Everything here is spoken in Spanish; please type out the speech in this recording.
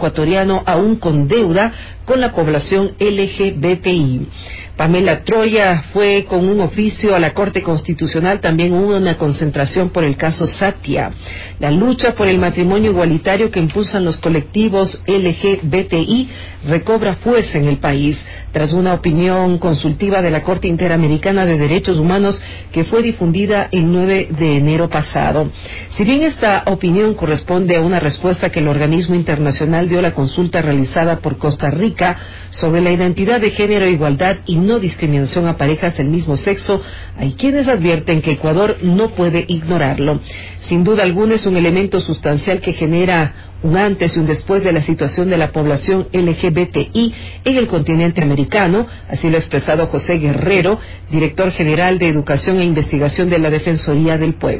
ecuatoriano aún con deuda con la población LGBTI. Pamela Troya fue con un oficio a la Corte Constitucional, también hubo una concentración por el caso Satia. La lucha por el matrimonio igualitario que impulsan los colectivos LGBTI recobra fuerza en el país tras una opinión consultiva de la Corte Interamericana de Derechos Humanos que fue difundida el 9 de enero pasado. Si bien esta opinión corresponde a una respuesta que el organismo internacional dio a la consulta realizada por Costa Rica sobre la identidad de género igualdad y no discriminación a parejas del mismo sexo, hay quienes advierten que Ecuador no puede ignorarlo. Sin duda alguna es un elemento sustancial que genera un antes y un después de la situación de la población LGBTI en el continente americano, así lo ha expresado José Guerrero, director general de Educación e Investigación de la Defensoría del Pueblo.